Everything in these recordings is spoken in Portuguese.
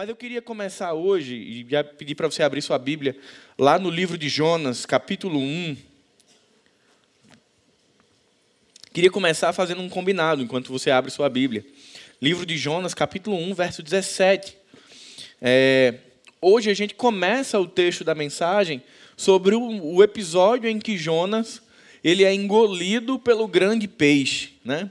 Mas eu queria começar hoje, e já pedir para você abrir sua Bíblia, lá no livro de Jonas, capítulo 1. Queria começar fazendo um combinado, enquanto você abre sua Bíblia. Livro de Jonas, capítulo 1, verso 17. É, hoje a gente começa o texto da mensagem sobre o, o episódio em que Jonas ele é engolido pelo grande peixe. Né?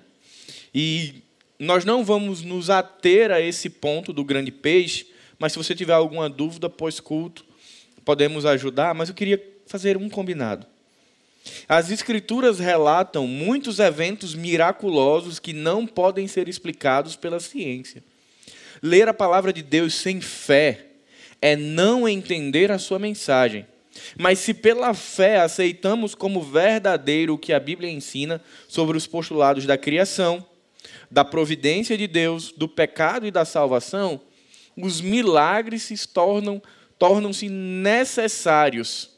E nós não vamos nos ater a esse ponto do grande peixe, mas se você tiver alguma dúvida pós-culto, podemos ajudar. Mas eu queria fazer um combinado. As Escrituras relatam muitos eventos miraculosos que não podem ser explicados pela ciência. Ler a palavra de Deus sem fé é não entender a sua mensagem. Mas se pela fé aceitamos como verdadeiro o que a Bíblia ensina sobre os postulados da criação, da providência de Deus, do pecado e da salvação, os milagres se tornam tornam-se necessários.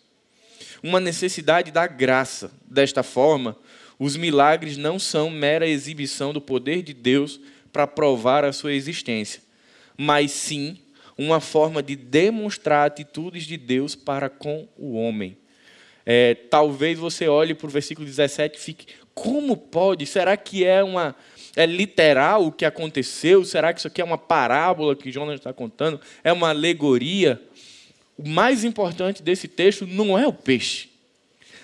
Uma necessidade da graça. Desta forma, os milagres não são mera exibição do poder de Deus para provar a sua existência, mas sim uma forma de demonstrar atitudes de Deus para com o homem. É, talvez você olhe para o versículo 17 e fique: como pode? Será que é uma é literal o que aconteceu? Será que isso aqui é uma parábola que Jonas está contando? É uma alegoria? O mais importante desse texto não é o peixe,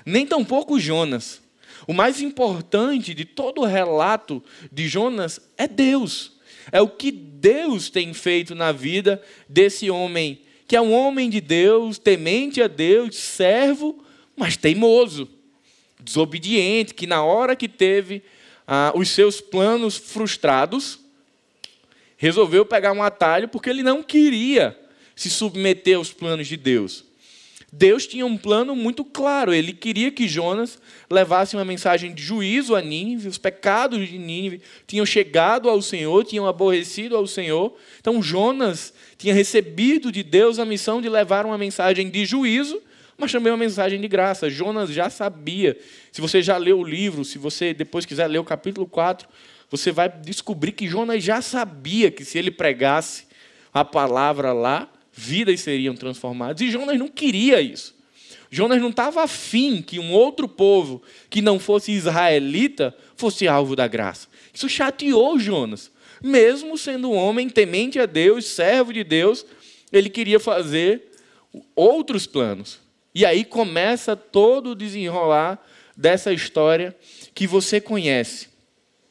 nem tampouco Jonas. O mais importante de todo o relato de Jonas é Deus. É o que Deus tem feito na vida desse homem, que é um homem de Deus, temente a Deus, servo, mas teimoso, desobediente, que na hora que teve ah, os seus planos frustrados, resolveu pegar um atalho porque ele não queria se submeter aos planos de Deus. Deus tinha um plano muito claro. Ele queria que Jonas levasse uma mensagem de juízo a Nínive. Os pecados de Nínive tinham chegado ao Senhor, tinham aborrecido ao Senhor. Então Jonas tinha recebido de Deus a missão de levar uma mensagem de juízo, mas também uma mensagem de graça. Jonas já sabia. Se você já leu o livro, se você depois quiser ler o capítulo 4, você vai descobrir que Jonas já sabia que se ele pregasse a palavra lá, vidas seriam transformadas. E Jonas não queria isso. Jonas não estava afim que um outro povo que não fosse israelita fosse alvo da graça. Isso chateou Jonas. Mesmo sendo um homem temente a Deus, servo de Deus, ele queria fazer outros planos. E aí começa todo o desenrolar dessa história que você conhece.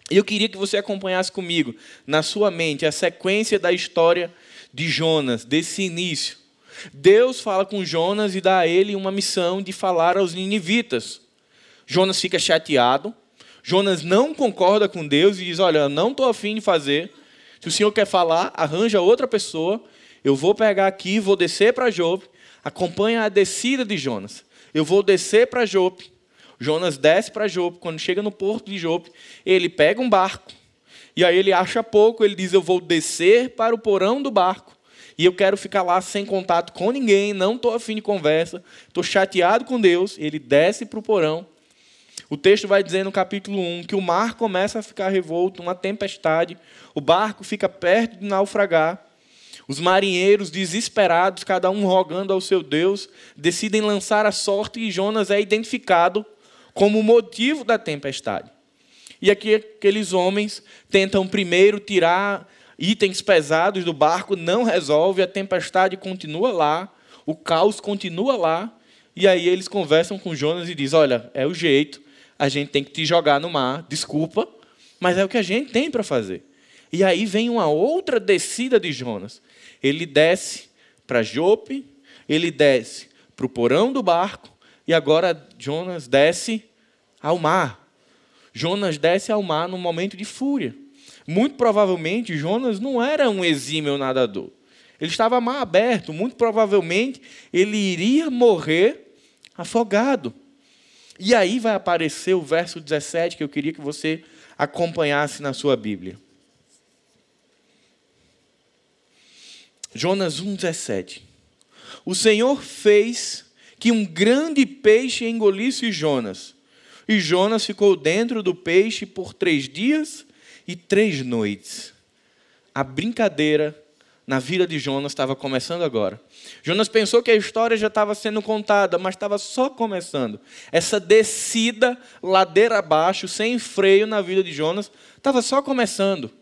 E eu queria que você acompanhasse comigo, na sua mente, a sequência da história de Jonas, desse início. Deus fala com Jonas e dá a ele uma missão de falar aos ninivitas. Jonas fica chateado. Jonas não concorda com Deus e diz: Olha, não estou afim de fazer. Se o senhor quer falar, arranja outra pessoa. Eu vou pegar aqui, vou descer para Jope. Acompanha a descida de Jonas. Eu vou descer para Jope. Jonas desce para Jope. Quando chega no porto de Jope, ele pega um barco e aí ele acha pouco, ele diz: Eu vou descer para o porão do barco. E eu quero ficar lá sem contato com ninguém, não estou afim de conversa, estou chateado com Deus. Ele desce para o porão. O texto vai dizer no capítulo 1 que o mar começa a ficar revolto, uma tempestade, o barco fica perto de naufragar. Os marinheiros, desesperados, cada um rogando ao seu Deus, decidem lançar a sorte e Jonas é identificado como o motivo da tempestade. E aqui aqueles homens tentam primeiro tirar itens pesados do barco, não resolve, a tempestade continua lá, o caos continua lá, e aí eles conversam com Jonas e dizem: Olha, é o jeito, a gente tem que te jogar no mar, desculpa, mas é o que a gente tem para fazer. E aí vem uma outra descida de Jonas. Ele desce para Jope, ele desce para o porão do barco, e agora Jonas desce ao mar. Jonas desce ao mar num momento de fúria. Muito provavelmente, Jonas não era um exímio nadador. Ele estava mar aberto. Muito provavelmente, ele iria morrer afogado. E aí vai aparecer o verso 17 que eu queria que você acompanhasse na sua Bíblia. Jonas 1,17. O Senhor fez que um grande peixe engolisse Jonas e Jonas ficou dentro do peixe por três dias e três noites. A brincadeira na vida de Jonas estava começando agora. Jonas pensou que a história já estava sendo contada, mas estava só começando. Essa descida ladeira abaixo, sem freio na vida de Jonas, estava só começando.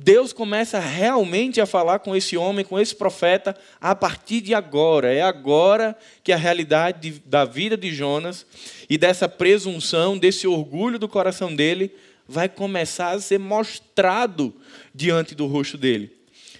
Deus começa realmente a falar com esse homem, com esse profeta, a partir de agora. É agora que a realidade da vida de Jonas e dessa presunção, desse orgulho do coração dele, vai começar a ser mostrado diante do rosto dele.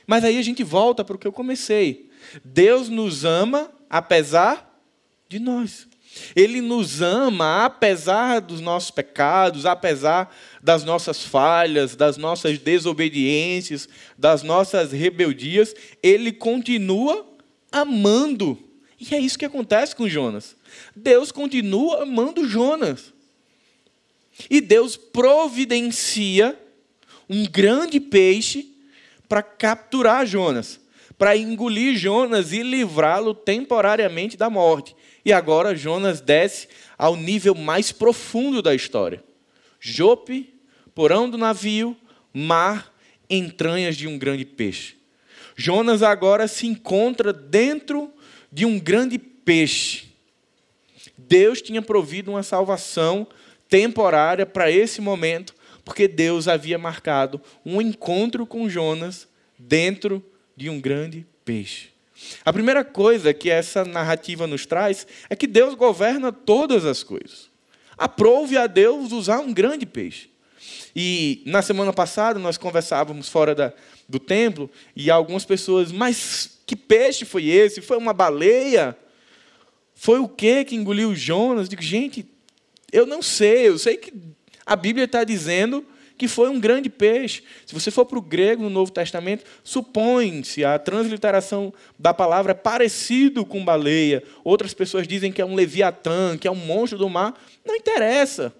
Mas aí a gente volta para o que eu comecei. Deus nos ama apesar de nós. Ele nos ama apesar dos nossos pecados, apesar das nossas falhas, das nossas desobediências, das nossas rebeldias. Ele continua amando. E é isso que acontece com Jonas. Deus continua amando Jonas. E Deus providencia um grande peixe para capturar Jonas, para engolir Jonas e livrá-lo temporariamente da morte. E agora Jonas desce ao nível mais profundo da história. Jope, porão do navio, mar, entranhas de um grande peixe. Jonas agora se encontra dentro de um grande peixe. Deus tinha provido uma salvação temporária para esse momento, porque Deus havia marcado um encontro com Jonas dentro de um grande peixe. A primeira coisa que essa narrativa nos traz é que Deus governa todas as coisas. Aprove a Deus usar um grande peixe. E na semana passada nós conversávamos fora da, do templo e algumas pessoas, mas que peixe foi esse? Foi uma baleia? Foi o que que engoliu Jonas? Digo, gente, eu não sei, eu sei que a Bíblia está dizendo que foi um grande peixe. Se você for para o grego no Novo Testamento, supõe-se a transliteração da palavra parecido com baleia. Outras pessoas dizem que é um leviatã, que é um monstro do mar. Não interessa.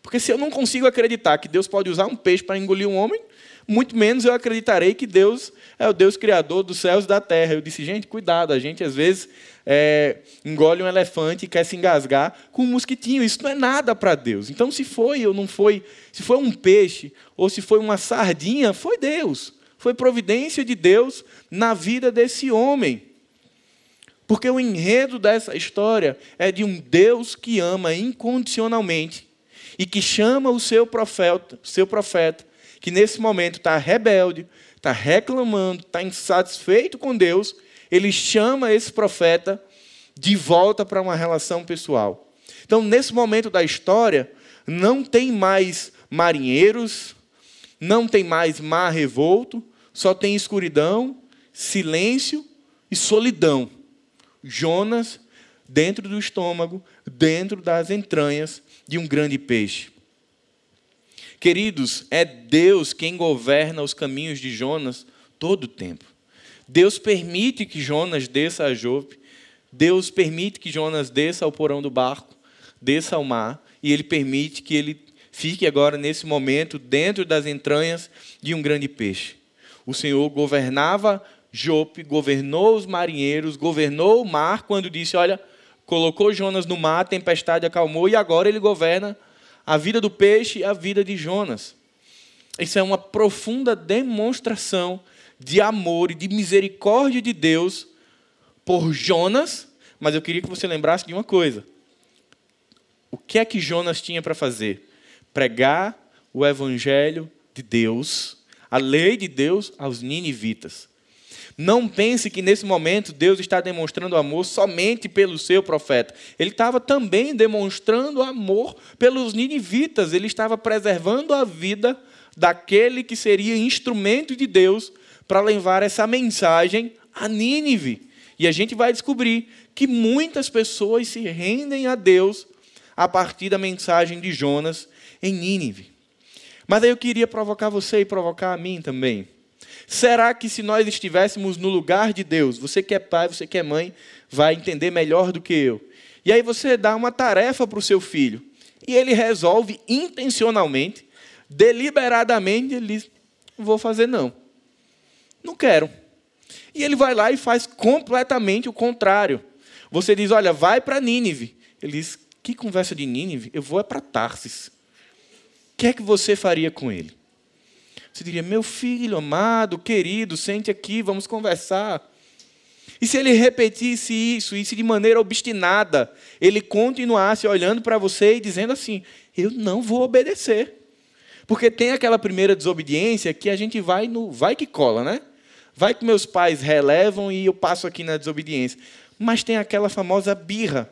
Porque se eu não consigo acreditar que Deus pode usar um peixe para engolir um homem, muito menos eu acreditarei que Deus é o Deus criador dos céus e da terra. Eu disse, gente, cuidado, a gente às vezes é, engole um elefante e quer se engasgar com um mosquitinho. Isso não é nada para Deus. Então, se foi ou não foi, se foi um peixe ou se foi uma sardinha, foi Deus. Foi providência de Deus na vida desse homem. Porque o enredo dessa história é de um Deus que ama incondicionalmente e que chama o seu profeta, seu profeta que nesse momento está rebelde, está reclamando, está insatisfeito com Deus, ele chama esse profeta de volta para uma relação pessoal. Então, nesse momento da história, não tem mais marinheiros, não tem mais mar revolto, só tem escuridão, silêncio e solidão. Jonas dentro do estômago, dentro das entranhas de um grande peixe. Queridos, é Deus quem governa os caminhos de Jonas todo o tempo. Deus permite que Jonas desça a Jope, Deus permite que Jonas desça ao porão do barco, desça ao mar, e ele permite que ele fique agora, nesse momento, dentro das entranhas de um grande peixe. O Senhor governava Jope, governou os marinheiros, governou o mar, quando disse: Olha, colocou Jonas no mar, a tempestade acalmou, e agora ele governa a vida do peixe e a vida de Jonas. Isso é uma profunda demonstração de amor e de misericórdia de Deus por Jonas, mas eu queria que você lembrasse de uma coisa. O que é que Jonas tinha para fazer? Pregar o evangelho de Deus, a lei de Deus aos ninivitas. Não pense que nesse momento Deus está demonstrando amor somente pelo seu profeta. Ele estava também demonstrando amor pelos ninivitas. Ele estava preservando a vida daquele que seria instrumento de Deus para levar essa mensagem a Nínive. E a gente vai descobrir que muitas pessoas se rendem a Deus a partir da mensagem de Jonas em Nínive. Mas aí eu queria provocar você e provocar a mim também. Será que se nós estivéssemos no lugar de Deus, você que é pai, você que é mãe, vai entender melhor do que eu. E aí você dá uma tarefa para o seu filho. E ele resolve intencionalmente, deliberadamente, ele diz: não vou fazer não. Não quero. E ele vai lá e faz completamente o contrário. Você diz: olha, vai para Nínive. Ele diz: que conversa de Nínive? Eu vou é para Tarsis. O que é que você faria com ele? Você diria: Meu filho amado, querido, sente aqui, vamos conversar. E se ele repetisse isso, e se de maneira obstinada ele continuasse olhando para você e dizendo assim: Eu não vou obedecer. Porque tem aquela primeira desobediência que a gente vai no vai que cola, né? Vai que meus pais relevam e eu passo aqui na desobediência. Mas tem aquela famosa birra,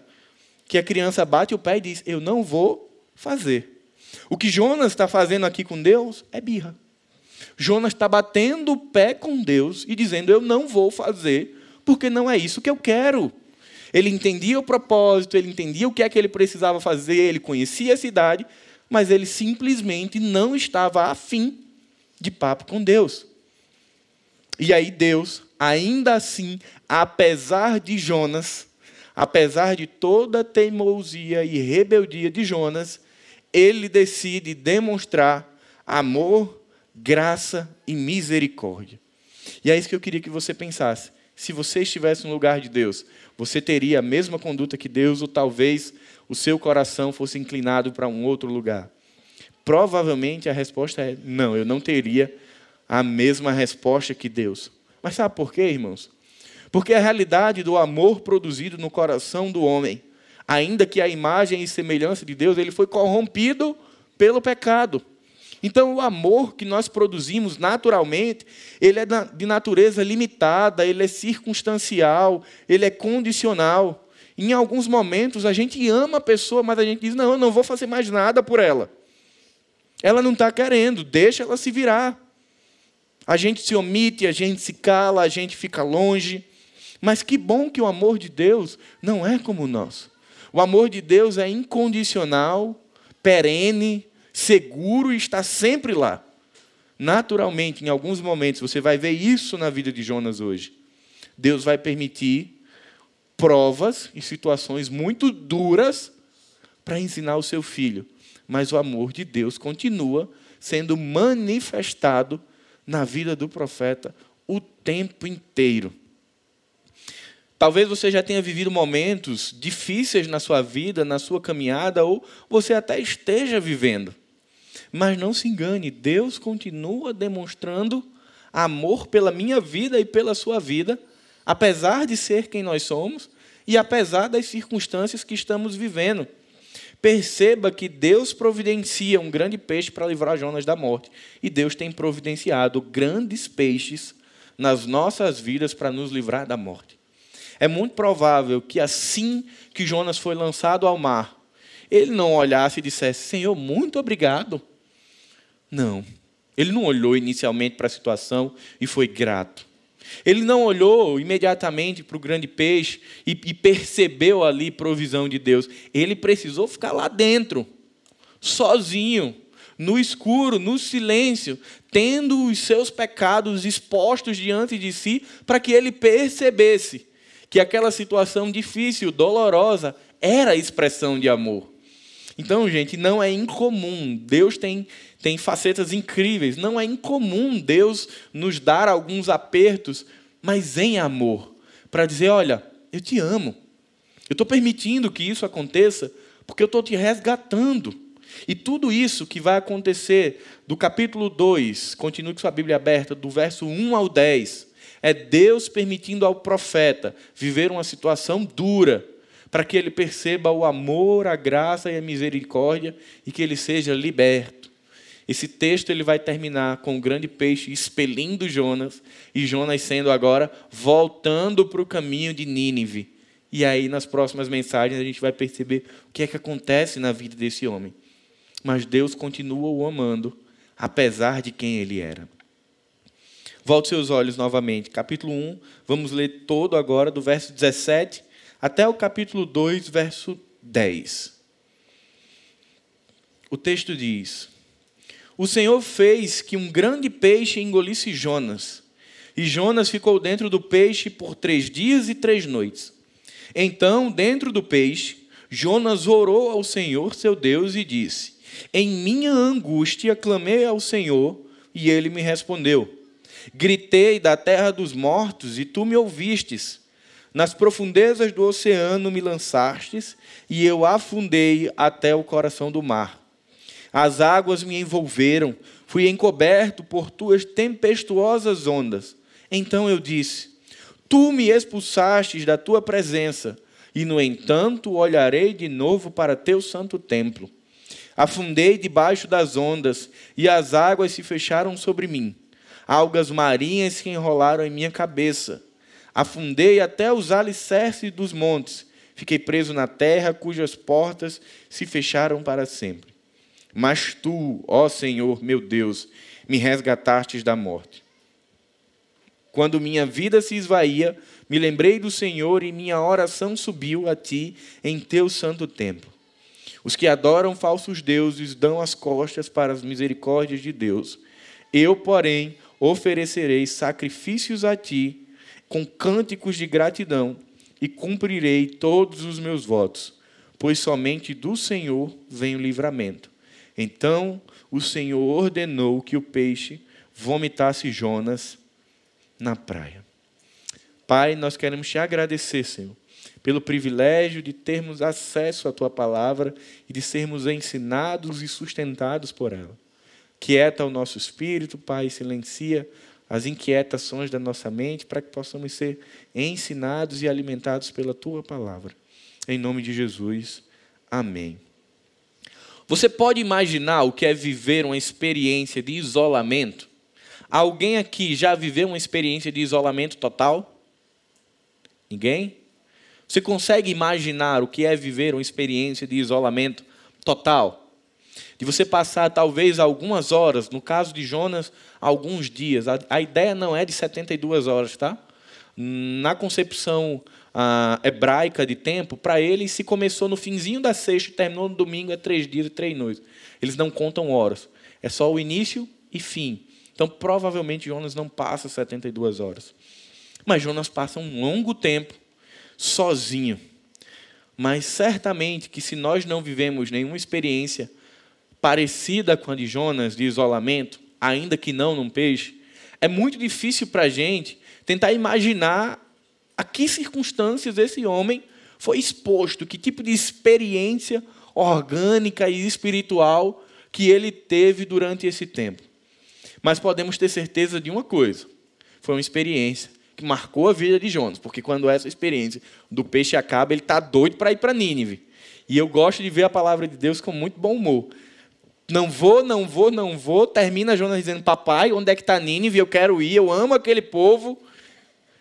que a criança bate o pé e diz: Eu não vou fazer. O que Jonas está fazendo aqui com Deus é birra. Jonas está batendo o pé com Deus e dizendo: Eu não vou fazer, porque não é isso que eu quero. Ele entendia o propósito, ele entendia o que é que ele precisava fazer, ele conhecia a cidade, mas ele simplesmente não estava afim de papo com Deus. E aí Deus, ainda assim, apesar de Jonas, apesar de toda a teimosia e rebeldia de Jonas, ele decide demonstrar amor, graça e misericórdia. E é isso que eu queria que você pensasse. Se você estivesse no lugar de Deus, você teria a mesma conduta que Deus, ou talvez o seu coração fosse inclinado para um outro lugar? Provavelmente a resposta é não, eu não teria a mesma resposta que Deus. Mas sabe por quê, irmãos? Porque a realidade do amor produzido no coração do homem, ainda que a imagem e semelhança de Deus, ele foi corrompido pelo pecado. Então, o amor que nós produzimos naturalmente, ele é de natureza limitada, ele é circunstancial, ele é condicional. Em alguns momentos, a gente ama a pessoa, mas a gente diz: não, eu não vou fazer mais nada por ela. Ela não está querendo, deixa ela se virar. A gente se omite, a gente se cala, a gente fica longe. Mas que bom que o amor de Deus não é como o nosso. O amor de Deus é incondicional, perene, seguro e está sempre lá. Naturalmente, em alguns momentos, você vai ver isso na vida de Jonas hoje. Deus vai permitir provas e situações muito duras para ensinar o seu filho. Mas o amor de Deus continua sendo manifestado na vida do profeta o tempo inteiro. Talvez você já tenha vivido momentos difíceis na sua vida, na sua caminhada, ou você até esteja vivendo. Mas não se engane, Deus continua demonstrando amor pela minha vida e pela sua vida, apesar de ser quem nós somos e apesar das circunstâncias que estamos vivendo. Perceba que Deus providencia um grande peixe para livrar Jonas da morte. E Deus tem providenciado grandes peixes nas nossas vidas para nos livrar da morte. É muito provável que assim que Jonas foi lançado ao mar, ele não olhasse e dissesse: Senhor, muito obrigado. Não. Ele não olhou inicialmente para a situação e foi grato. Ele não olhou imediatamente para o grande peixe e, e percebeu ali provisão de Deus. Ele precisou ficar lá dentro, sozinho, no escuro, no silêncio, tendo os seus pecados expostos diante de si, para que ele percebesse que aquela situação difícil, dolorosa, era expressão de amor. Então, gente, não é incomum. Deus tem, tem facetas incríveis. Não é incomum Deus nos dar alguns apertos, mas em amor, para dizer: olha, eu te amo. Eu estou permitindo que isso aconteça porque eu estou te resgatando. E tudo isso que vai acontecer do capítulo 2, continue com sua Bíblia aberta, do verso 1 ao 10, é Deus permitindo ao profeta viver uma situação dura para que ele perceba o amor, a graça e a misericórdia e que ele seja liberto. Esse texto ele vai terminar com o grande peixe expelindo Jonas e Jonas sendo agora voltando para o caminho de Nínive. E aí nas próximas mensagens a gente vai perceber o que é que acontece na vida desse homem. Mas Deus continua o amando apesar de quem ele era. Volte seus olhos novamente, capítulo 1, vamos ler todo agora do verso 17 até o capítulo 2, verso 10. O texto diz: O Senhor fez que um grande peixe engolisse Jonas, e Jonas ficou dentro do peixe por três dias e três noites. Então, dentro do peixe, Jonas orou ao Senhor seu Deus e disse: Em minha angústia clamei ao Senhor, e ele me respondeu. Gritei da terra dos mortos, e tu me ouvistes. Nas profundezas do oceano me lançastes, e eu afundei até o coração do mar. As águas me envolveram, Fui encoberto por tuas tempestuosas ondas. Então eu disse: Tu me expulsastes da tua presença, e no entanto olharei de novo para teu santo templo. Afundei debaixo das ondas, e as águas se fecharam sobre mim. Algas marinhas se enrolaram em minha cabeça. Afundei até os alicerces dos montes. Fiquei preso na terra, cujas portas se fecharam para sempre. Mas tu, ó Senhor, meu Deus, me resgatastes da morte. Quando minha vida se esvaía, me lembrei do Senhor e minha oração subiu a ti em teu santo templo. Os que adoram falsos deuses dão as costas para as misericórdias de Deus. Eu, porém, oferecerei sacrifícios a ti com cânticos de gratidão e cumprirei todos os meus votos, pois somente do Senhor vem o livramento. Então o Senhor ordenou que o peixe vomitasse Jonas na praia. Pai, nós queremos te agradecer, Senhor, pelo privilégio de termos acesso à tua palavra e de sermos ensinados e sustentados por ela. Quieta o nosso espírito, Pai, silencia as inquietações da nossa mente para que possamos ser ensinados e alimentados pela tua palavra. Em nome de Jesus. Amém. Você pode imaginar o que é viver uma experiência de isolamento? Alguém aqui já viveu uma experiência de isolamento total? Ninguém? Você consegue imaginar o que é viver uma experiência de isolamento total? De você passar talvez algumas horas, no caso de Jonas, alguns dias. A, a ideia não é de 72 horas, tá? Na concepção ah, hebraica de tempo, para eles, se começou no finzinho da sexta e terminou no domingo, é três dias e três noites. Eles não contam horas. É só o início e fim. Então, provavelmente, Jonas não passa 72 horas. Mas Jonas passa um longo tempo sozinho. Mas certamente que se nós não vivemos nenhuma experiência parecida com a de Jonas, de isolamento, ainda que não num peixe, é muito difícil para a gente tentar imaginar a que circunstâncias esse homem foi exposto, que tipo de experiência orgânica e espiritual que ele teve durante esse tempo. Mas podemos ter certeza de uma coisa: foi uma experiência que marcou a vida de Jonas, porque quando essa experiência do peixe acaba, ele está doido para ir para Nínive. E eu gosto de ver a palavra de Deus com muito bom humor. Não vou, não vou, não vou. Termina Jonas dizendo: Papai, onde é que está Nínive? Eu quero ir, eu amo aquele povo.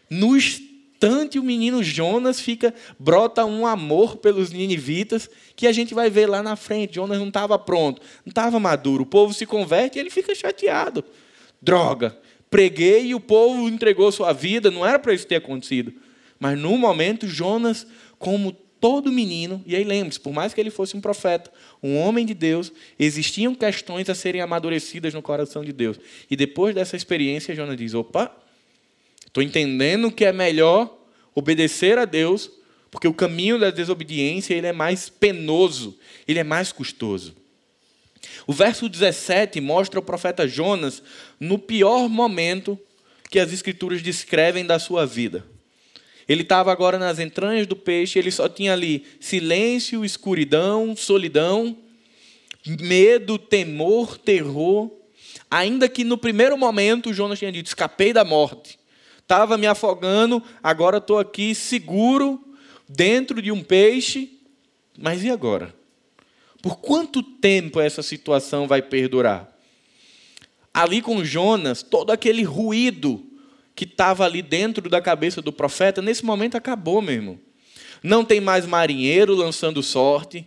No instante, o menino Jonas fica, brota um amor pelos ninivitas, que a gente vai ver lá na frente. Jonas não estava pronto, não estava maduro. O povo se converte e ele fica chateado. Droga, preguei e o povo entregou sua vida, não era para isso ter acontecido. Mas no momento, Jonas, como todo menino, e aí lembre-se, por mais que ele fosse um profeta, um homem de Deus, existiam questões a serem amadurecidas no coração de Deus. E depois dessa experiência, Jonas diz: opa, estou entendendo que é melhor obedecer a Deus, porque o caminho da desobediência ele é mais penoso, ele é mais custoso. O verso 17 mostra o profeta Jonas no pior momento que as Escrituras descrevem da sua vida. Ele estava agora nas entranhas do peixe, ele só tinha ali silêncio, escuridão, solidão, medo, temor, terror. Ainda que no primeiro momento Jonas tinha dito: escapei da morte, estava me afogando, agora estou aqui seguro, dentro de um peixe. Mas e agora? Por quanto tempo essa situação vai perdurar? Ali com Jonas, todo aquele ruído que estava ali dentro da cabeça do profeta, nesse momento acabou, meu irmão. Não tem mais marinheiro lançando sorte,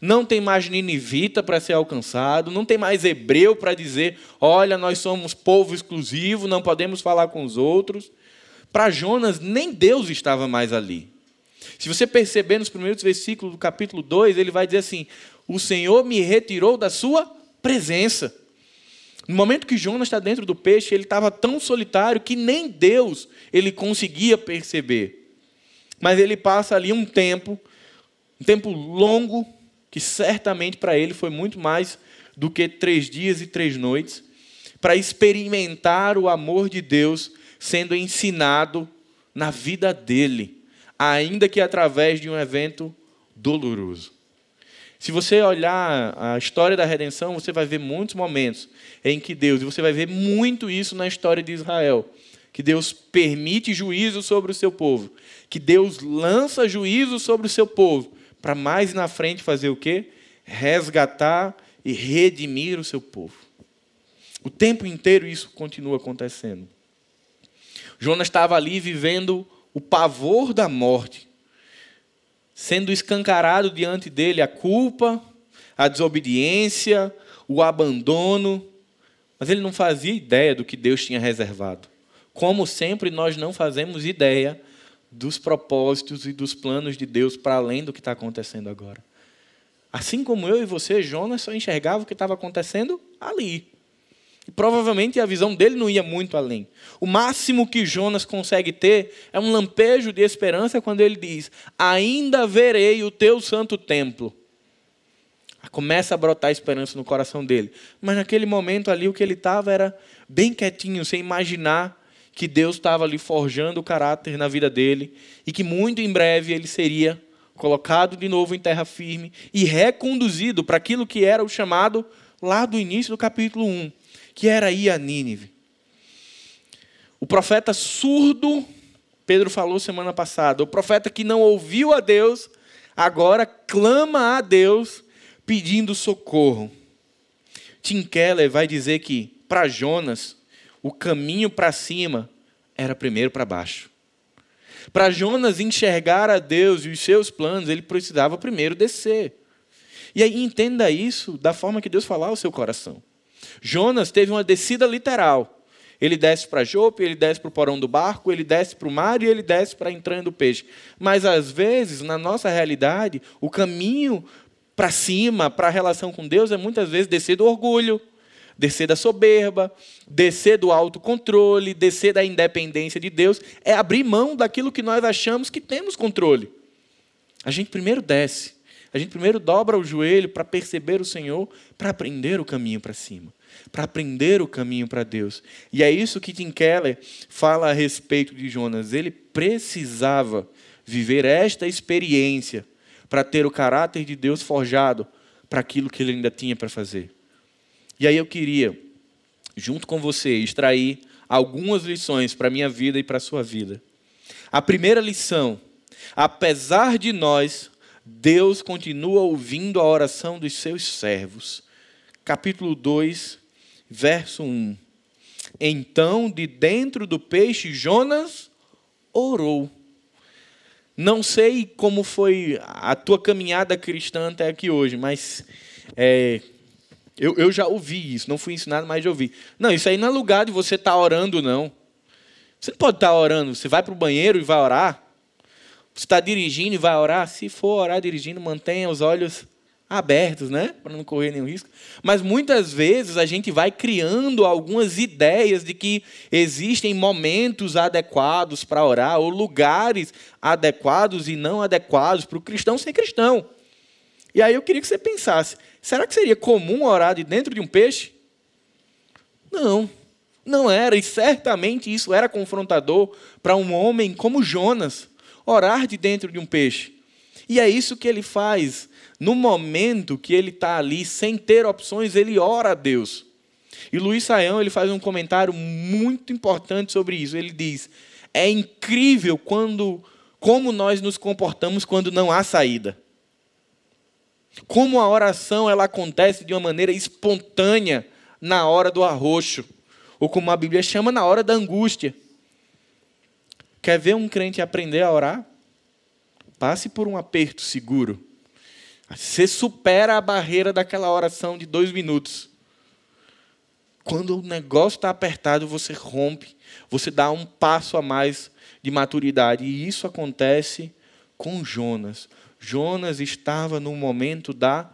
não tem mais ninivita para ser alcançado, não tem mais hebreu para dizer: olha, nós somos povo exclusivo, não podemos falar com os outros. Para Jonas, nem Deus estava mais ali. Se você perceber nos primeiros versículos do capítulo 2, ele vai dizer assim: o Senhor me retirou da sua presença. No momento que Jonas está dentro do peixe, ele estava tão solitário que nem Deus ele conseguia perceber. Mas ele passa ali um tempo, um tempo longo, que certamente para ele foi muito mais do que três dias e três noites, para experimentar o amor de Deus sendo ensinado na vida dele, ainda que através de um evento doloroso. Se você olhar a história da redenção, você vai ver muitos momentos em que Deus, e você vai ver muito isso na história de Israel, que Deus permite juízo sobre o seu povo, que Deus lança juízo sobre o seu povo, para mais na frente fazer o quê? Resgatar e redimir o seu povo. O tempo inteiro isso continua acontecendo. Jonas estava ali vivendo o pavor da morte, sendo escancarado diante dele a culpa, a desobediência, o abandono, mas ele não fazia ideia do que Deus tinha reservado. Como sempre, nós não fazemos ideia dos propósitos e dos planos de Deus para além do que está acontecendo agora. Assim como eu e você, Jonas só enxergava o que estava acontecendo ali. E provavelmente a visão dele não ia muito além. O máximo que Jonas consegue ter é um lampejo de esperança quando ele diz: Ainda verei o teu santo templo. Começa a brotar esperança no coração dele. Mas naquele momento ali, o que ele estava era bem quietinho, sem imaginar que Deus estava ali forjando o caráter na vida dele e que muito em breve ele seria colocado de novo em terra firme e reconduzido para aquilo que era o chamado lá do início do capítulo 1, que era ir a Nínive. O profeta surdo, Pedro falou semana passada, o profeta que não ouviu a Deus, agora clama a Deus pedindo socorro. Tim Keller vai dizer que, para Jonas, o caminho para cima era primeiro para baixo. Para Jonas enxergar a Deus e os seus planos, ele precisava primeiro descer. E aí entenda isso da forma que Deus falar ao seu coração. Jonas teve uma descida literal. Ele desce para Jope, ele desce para o porão do barco, ele desce para o mar e ele desce para a entranha do peixe. Mas às vezes, na nossa realidade, o caminho para cima, para a relação com Deus, é muitas vezes descer do orgulho, descer da soberba, descer do autocontrole, descer da independência de Deus, é abrir mão daquilo que nós achamos que temos controle. A gente primeiro desce, a gente primeiro dobra o joelho para perceber o Senhor, para aprender o caminho para cima, para aprender o caminho para Deus. E é isso que Tim Keller fala a respeito de Jonas. Ele precisava viver esta experiência para ter o caráter de Deus forjado para aquilo que ele ainda tinha para fazer. E aí eu queria, junto com você, extrair algumas lições para a minha vida e para a sua vida. A primeira lição: apesar de nós, Deus continua ouvindo a oração dos seus servos. Capítulo 2, verso 1. Então, de dentro do peixe, Jonas orou. Não sei como foi a tua caminhada cristã até aqui hoje, mas é, eu, eu já ouvi isso, não fui ensinado, mas já ouvi. Não, isso aí não é lugar de você estar tá orando, não. Você não pode estar tá orando, você vai para o banheiro e vai orar. Você está dirigindo e vai orar. Se for orar dirigindo, mantenha os olhos abertos, né? Para não correr nenhum risco. Mas muitas vezes a gente vai criando algumas ideias de que existem momentos adequados para orar, ou lugares adequados e não adequados para o cristão ser cristão. E aí eu queria que você pensasse: será que seria comum orar de dentro de um peixe? Não, não era, e certamente isso era confrontador para um homem como Jonas, orar de dentro de um peixe. E é isso que ele faz. No momento que ele está ali, sem ter opções, ele ora a Deus. E Luiz Saião ele faz um comentário muito importante sobre isso. Ele diz: é incrível quando, como nós nos comportamos quando não há saída. Como a oração ela acontece de uma maneira espontânea na hora do arroxo, ou como a Bíblia chama, na hora da angústia. Quer ver um crente aprender a orar? Passe por um aperto seguro. Você supera a barreira daquela oração de dois minutos. Quando o negócio está apertado, você rompe, você dá um passo a mais de maturidade. E isso acontece com Jonas. Jonas estava no momento da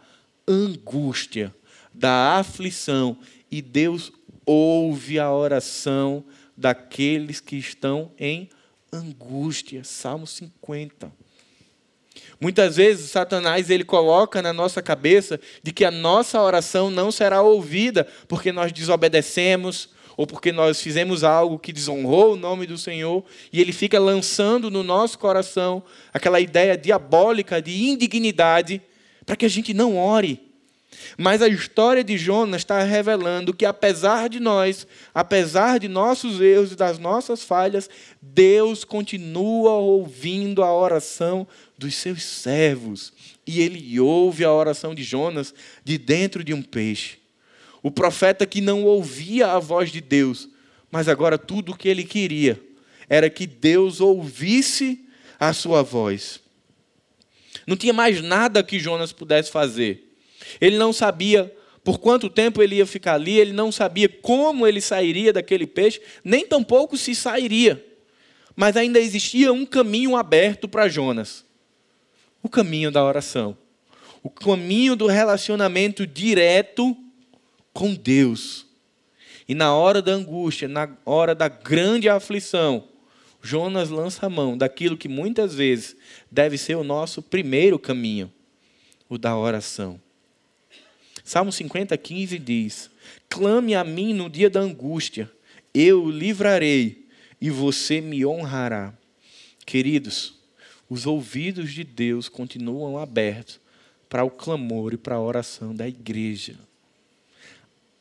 angústia, da aflição, e Deus ouve a oração daqueles que estão em angústia. Salmo 50. Muitas vezes Satanás ele coloca na nossa cabeça de que a nossa oração não será ouvida porque nós desobedecemos, ou porque nós fizemos algo que desonrou o nome do Senhor, e ele fica lançando no nosso coração aquela ideia diabólica de indignidade para que a gente não ore. Mas a história de Jonas está revelando que, apesar de nós, apesar de nossos erros e das nossas falhas, Deus continua ouvindo a oração dos seus servos. E ele ouve a oração de Jonas de dentro de um peixe. O profeta que não ouvia a voz de Deus, mas agora tudo o que ele queria era que Deus ouvisse a sua voz. Não tinha mais nada que Jonas pudesse fazer. Ele não sabia por quanto tempo ele ia ficar ali, ele não sabia como ele sairia daquele peixe, nem tampouco se sairia. Mas ainda existia um caminho aberto para Jonas o caminho da oração, o caminho do relacionamento direto com Deus. E na hora da angústia, na hora da grande aflição, Jonas lança a mão daquilo que muitas vezes deve ser o nosso primeiro caminho, o da oração. Salmo 50, 15 diz: Clame a mim no dia da angústia, eu o livrarei e você me honrará. Queridos, os ouvidos de Deus continuam abertos para o clamor e para a oração da igreja.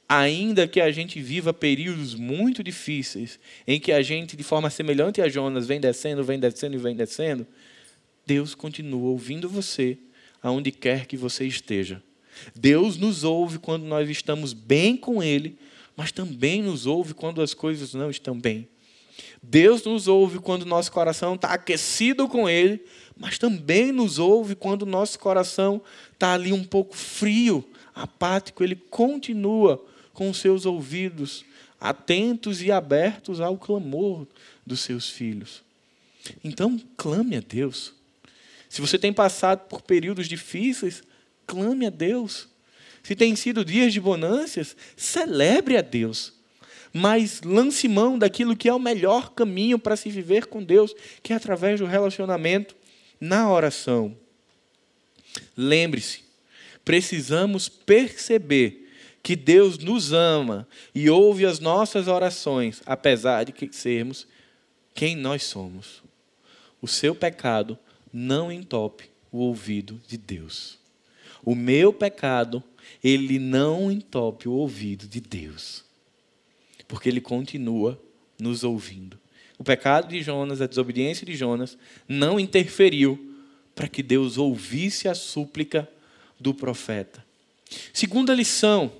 Ainda que a gente viva períodos muito difíceis, em que a gente, de forma semelhante a Jonas, vem descendo, vem descendo e vem descendo, Deus continua ouvindo você aonde quer que você esteja. Deus nos ouve quando nós estamos bem com Ele, mas também nos ouve quando as coisas não estão bem. Deus nos ouve quando nosso coração está aquecido com Ele, mas também nos ouve quando nosso coração está ali um pouco frio, apático. Ele continua com os seus ouvidos atentos e abertos ao clamor dos seus filhos. Então, clame a Deus. Se você tem passado por períodos difíceis, clame a Deus. Se tem sido dias de bonâncias, celebre a Deus. Mas lance mão daquilo que é o melhor caminho para se viver com Deus, que é através do relacionamento na oração. Lembre-se, precisamos perceber que Deus nos ama e ouve as nossas orações, apesar de que sermos quem nós somos. O seu pecado não entope o ouvido de Deus. O meu pecado, ele não entope o ouvido de Deus. Porque ele continua nos ouvindo. O pecado de Jonas, a desobediência de Jonas, não interferiu para que Deus ouvisse a súplica do profeta. Segunda lição: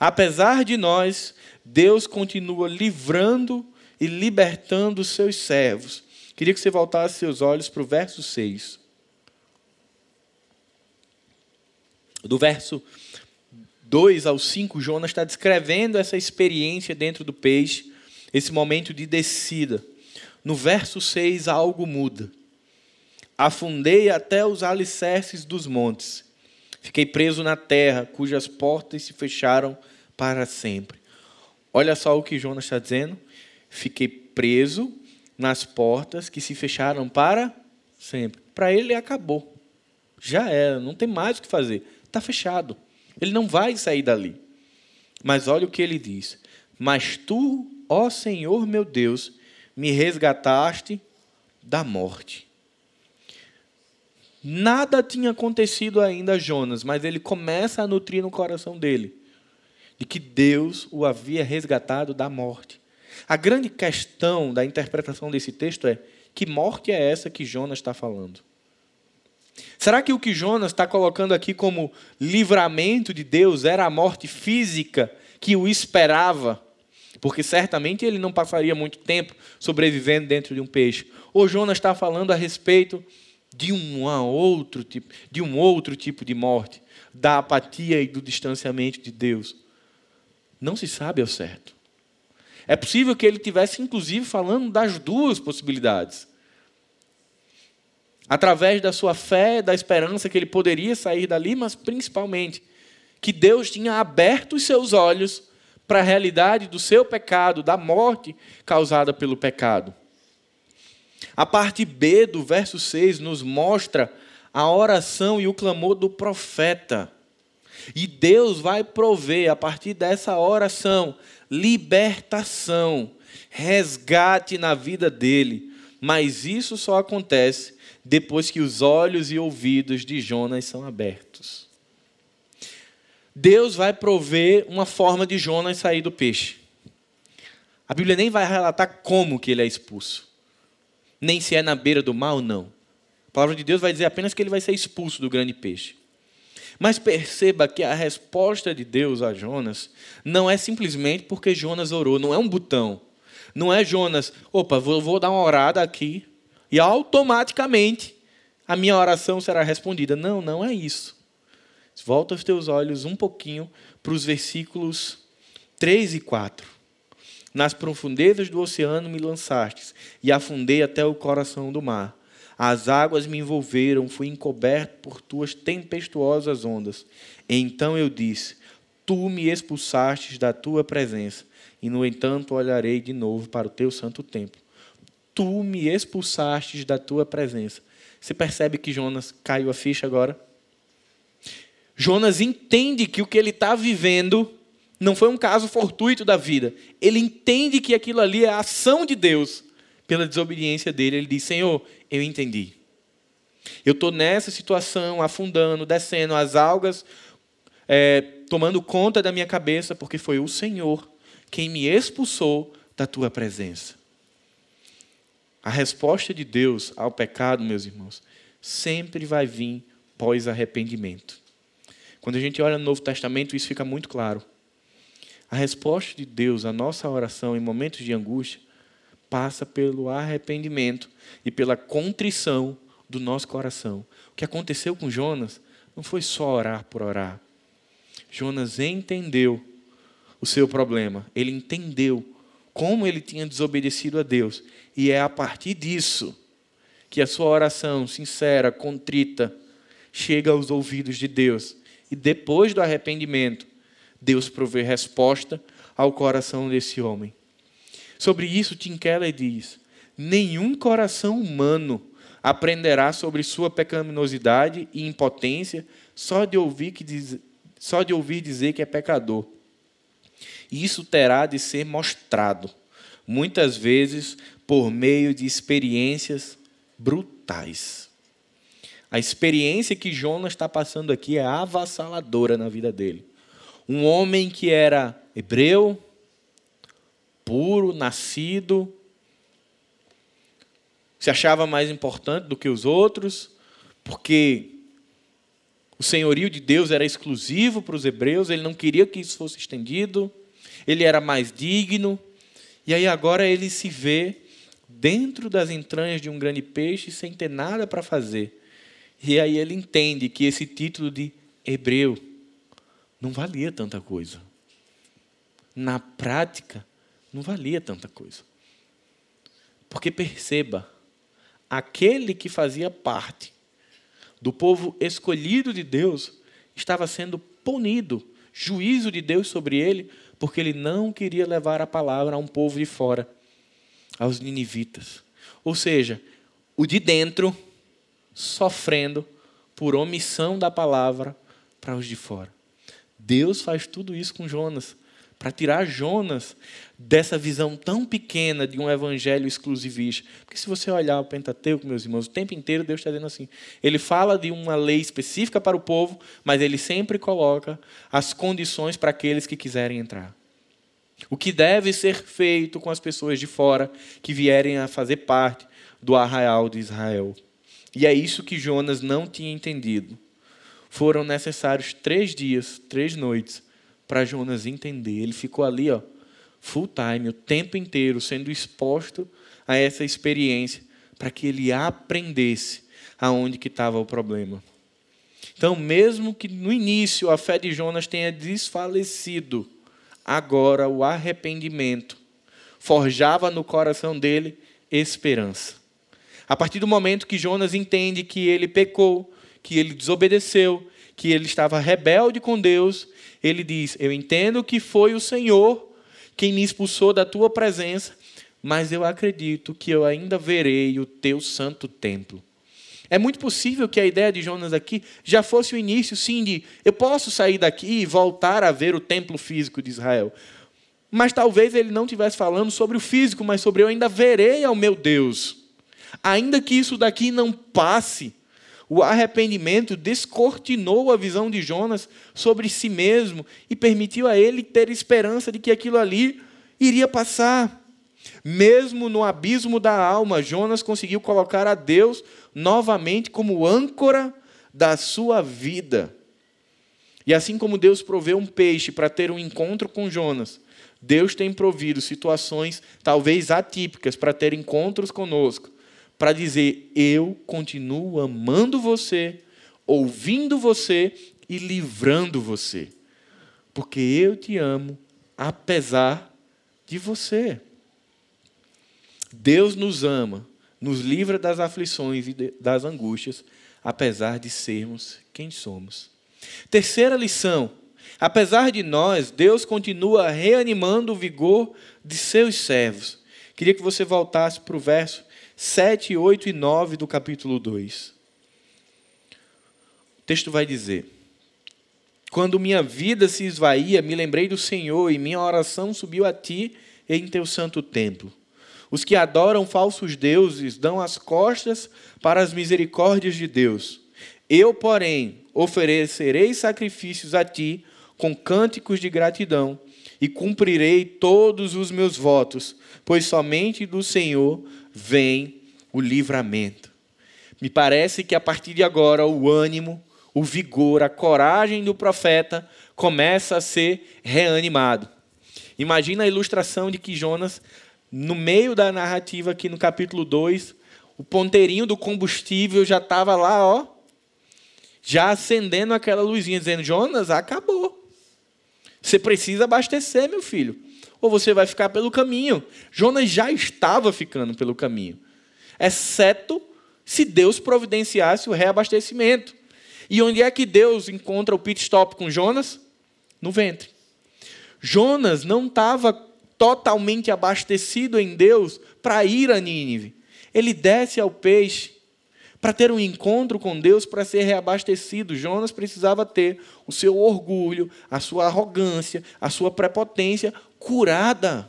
apesar de nós, Deus continua livrando e libertando os seus servos. Queria que você voltasse seus olhos para o verso 6. Do verso 2 ao 5, Jonas está descrevendo essa experiência dentro do peixe, esse momento de descida. No verso 6, algo muda. Afundei até os alicerces dos montes. Fiquei preso na terra, cujas portas se fecharam para sempre. Olha só o que Jonas está dizendo. Fiquei preso nas portas que se fecharam para sempre. Para ele acabou. Já era, não tem mais o que fazer está fechado. Ele não vai sair dali. Mas olha o que ele diz: Mas tu, ó Senhor meu Deus, me resgataste da morte. Nada tinha acontecido ainda a Jonas, mas ele começa a nutrir no coração dele de que Deus o havia resgatado da morte. A grande questão da interpretação desse texto é: que morte é essa que Jonas está falando? Será que o que Jonas está colocando aqui como livramento de Deus era a morte física que o esperava? Porque certamente ele não passaria muito tempo sobrevivendo dentro de um peixe. Ou Jonas está falando a respeito de um outro tipo, de um outro tipo de morte, da apatia e do distanciamento de Deus. Não se sabe ao certo. É possível que ele tivesse inclusive falando das duas possibilidades através da sua fé, da esperança que ele poderia sair dali, mas principalmente que Deus tinha aberto os seus olhos para a realidade do seu pecado, da morte causada pelo pecado. A parte B do verso 6 nos mostra a oração e o clamor do profeta. E Deus vai prover, a partir dessa oração, libertação, resgate na vida dele Mas isso só acontece depois que os olhos e ouvidos de Jonas são abertos. Deus vai prover uma forma de Jonas sair do peixe. A Bíblia nem vai relatar como que ele é expulso. Nem se é na beira do mar ou não. A palavra de Deus vai dizer apenas que ele vai ser expulso do grande peixe. Mas perceba que a resposta de Deus a Jonas não é simplesmente porque Jonas orou, não é um botão. Não é Jonas, opa, vou, vou dar uma orada aqui e automaticamente a minha oração será respondida. Não, não é isso. Volta os teus olhos um pouquinho para os versículos 3 e 4. Nas profundezas do oceano me lançastes, e afundei até o coração do mar. As águas me envolveram, fui encoberto por tuas tempestuosas ondas. Então eu disse: Tu me expulsastes da tua presença, e no entanto olharei de novo para o teu santo templo. Tu me expulsastes da tua presença. Você percebe que Jonas caiu a ficha agora? Jonas entende que o que ele está vivendo não foi um caso fortuito da vida. Ele entende que aquilo ali é a ação de Deus pela desobediência dele. Ele diz: Senhor, eu entendi. Eu estou nessa situação, afundando, descendo, as algas é, tomando conta da minha cabeça, porque foi o Senhor quem me expulsou da tua presença. A resposta de Deus ao pecado, meus irmãos, sempre vai vir pós-arrependimento. Quando a gente olha no Novo Testamento, isso fica muito claro. A resposta de Deus à nossa oração em momentos de angústia passa pelo arrependimento e pela contrição do nosso coração. O que aconteceu com Jonas não foi só orar por orar. Jonas entendeu o seu problema, ele entendeu como ele tinha desobedecido a Deus, e é a partir disso que a sua oração sincera, contrita, chega aos ouvidos de Deus. E depois do arrependimento, Deus provê resposta ao coração desse homem. Sobre isso, Tim Keller diz: nenhum coração humano aprenderá sobre sua pecaminosidade e impotência só de ouvir, que diz, só de ouvir dizer que é pecador. Isso terá de ser mostrado, muitas vezes por meio de experiências brutais. A experiência que Jonas está passando aqui é avassaladora na vida dele. Um homem que era hebreu, puro, nascido, se achava mais importante do que os outros, porque o senhorio de Deus era exclusivo para os hebreus, ele não queria que isso fosse estendido, ele era mais digno, e aí agora ele se vê dentro das entranhas de um grande peixe sem ter nada para fazer. E aí ele entende que esse título de hebreu não valia tanta coisa. Na prática, não valia tanta coisa. Porque perceba, aquele que fazia parte do povo escolhido de Deus estava sendo punido, juízo de Deus sobre ele, porque ele não queria levar a palavra a um povo de fora, aos ninivitas. Ou seja, o de dentro sofrendo por omissão da palavra para os de fora. Deus faz tudo isso com Jonas para tirar Jonas dessa visão tão pequena de um evangelho exclusivista. Porque se você olhar o Pentateuco, meus irmãos, o tempo inteiro Deus está dizendo assim: ele fala de uma lei específica para o povo, mas ele sempre coloca as condições para aqueles que quiserem entrar. O que deve ser feito com as pessoas de fora que vierem a fazer parte do arraial de Israel. E é isso que Jonas não tinha entendido. Foram necessários três dias, três noites, para Jonas entender. Ele ficou ali, ó, full time, o tempo inteiro, sendo exposto a essa experiência, para que ele aprendesse aonde que estava o problema. Então, mesmo que no início a fé de Jonas tenha desfalecido, agora o arrependimento forjava no coração dele esperança. A partir do momento que Jonas entende que ele pecou, que ele desobedeceu, que ele estava rebelde com Deus, ele diz: Eu entendo que foi o Senhor quem me expulsou da tua presença, mas eu acredito que eu ainda verei o teu santo templo. É muito possível que a ideia de Jonas aqui já fosse o início, sim, de eu posso sair daqui e voltar a ver o templo físico de Israel. Mas talvez ele não estivesse falando sobre o físico, mas sobre eu ainda verei ao meu Deus. Ainda que isso daqui não passe, o arrependimento descortinou a visão de Jonas sobre si mesmo e permitiu a ele ter esperança de que aquilo ali iria passar. Mesmo no abismo da alma, Jonas conseguiu colocar a Deus novamente como âncora da sua vida. E assim como Deus proveu um peixe para ter um encontro com Jonas, Deus tem provido situações talvez atípicas para ter encontros conosco, para dizer: Eu continuo amando você, ouvindo você e livrando você, porque eu te amo, apesar de você. Deus nos ama, nos livra das aflições e das angústias, apesar de sermos quem somos. Terceira lição: apesar de nós, Deus continua reanimando o vigor de seus servos. Queria que você voltasse para o verso 7, 8 e 9 do capítulo 2. O texto vai dizer: Quando minha vida se esvaía, me lembrei do Senhor e minha oração subiu a ti em teu santo templo. Os que adoram falsos deuses dão as costas para as misericórdias de Deus. Eu, porém, oferecerei sacrifícios a ti com cânticos de gratidão e cumprirei todos os meus votos, pois somente do Senhor vem o livramento. Me parece que a partir de agora o ânimo, o vigor, a coragem do profeta começa a ser reanimado. Imagina a ilustração de que Jonas no meio da narrativa aqui no capítulo 2, o ponteirinho do combustível já estava lá, ó, já acendendo aquela luzinha, dizendo: Jonas, acabou. Você precisa abastecer, meu filho. Ou você vai ficar pelo caminho. Jonas já estava ficando pelo caminho. Exceto se Deus providenciasse o reabastecimento. E onde é que Deus encontra o pit stop com Jonas? No ventre. Jonas não estava totalmente abastecido em Deus para ir a Nínive. Ele desce ao peixe para ter um encontro com Deus, para ser reabastecido. Jonas precisava ter o seu orgulho, a sua arrogância, a sua prepotência curada.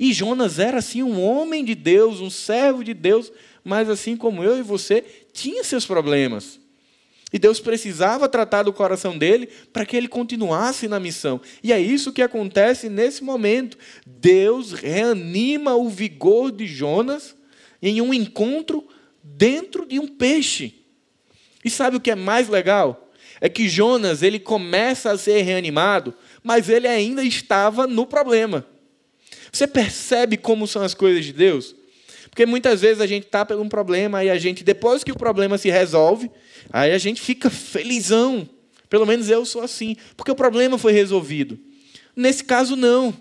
E Jonas era assim um homem de Deus, um servo de Deus, mas assim como eu e você, tinha seus problemas. E Deus precisava tratar do coração dele para que ele continuasse na missão. E é isso que acontece nesse momento. Deus reanima o vigor de Jonas em um encontro dentro de um peixe. E sabe o que é mais legal? É que Jonas ele começa a ser reanimado, mas ele ainda estava no problema. Você percebe como são as coisas de Deus? Porque muitas vezes a gente está por um problema e a gente, depois que o problema se resolve, aí a gente fica felizão. Pelo menos eu sou assim, porque o problema foi resolvido. Nesse caso, não.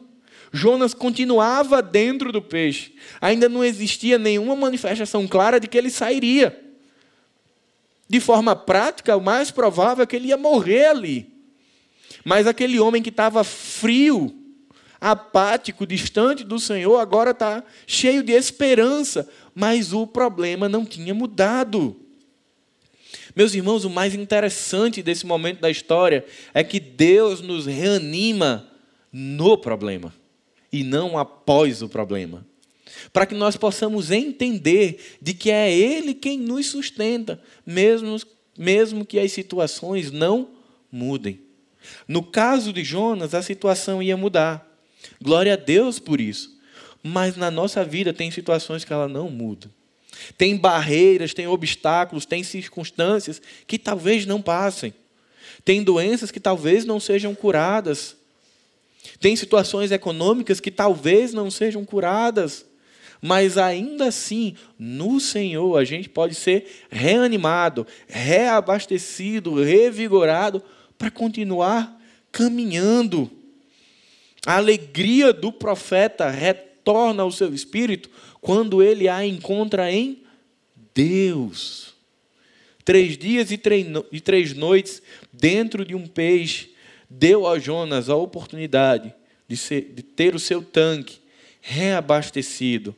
Jonas continuava dentro do peixe. Ainda não existia nenhuma manifestação clara de que ele sairia. De forma prática, o mais provável é que ele ia morrer ali. Mas aquele homem que estava frio, apático, distante do Senhor, agora está cheio de esperança, mas o problema não tinha mudado. Meus irmãos, o mais interessante desse momento da história é que Deus nos reanima no problema e não após o problema. Para que nós possamos entender de que é Ele quem nos sustenta, mesmo, mesmo que as situações não mudem. No caso de Jonas, a situação ia mudar. Glória a Deus por isso. Mas na nossa vida tem situações que ela não muda. Tem barreiras, tem obstáculos, tem circunstâncias que talvez não passem. Tem doenças que talvez não sejam curadas. Tem situações econômicas que talvez não sejam curadas. Mas ainda assim, no Senhor, a gente pode ser reanimado, reabastecido, revigorado para continuar caminhando. A alegria do profeta retorna ao seu espírito quando ele a encontra em Deus. Três dias e três noites dentro de um peixe deu a Jonas a oportunidade de, ser, de ter o seu tanque reabastecido,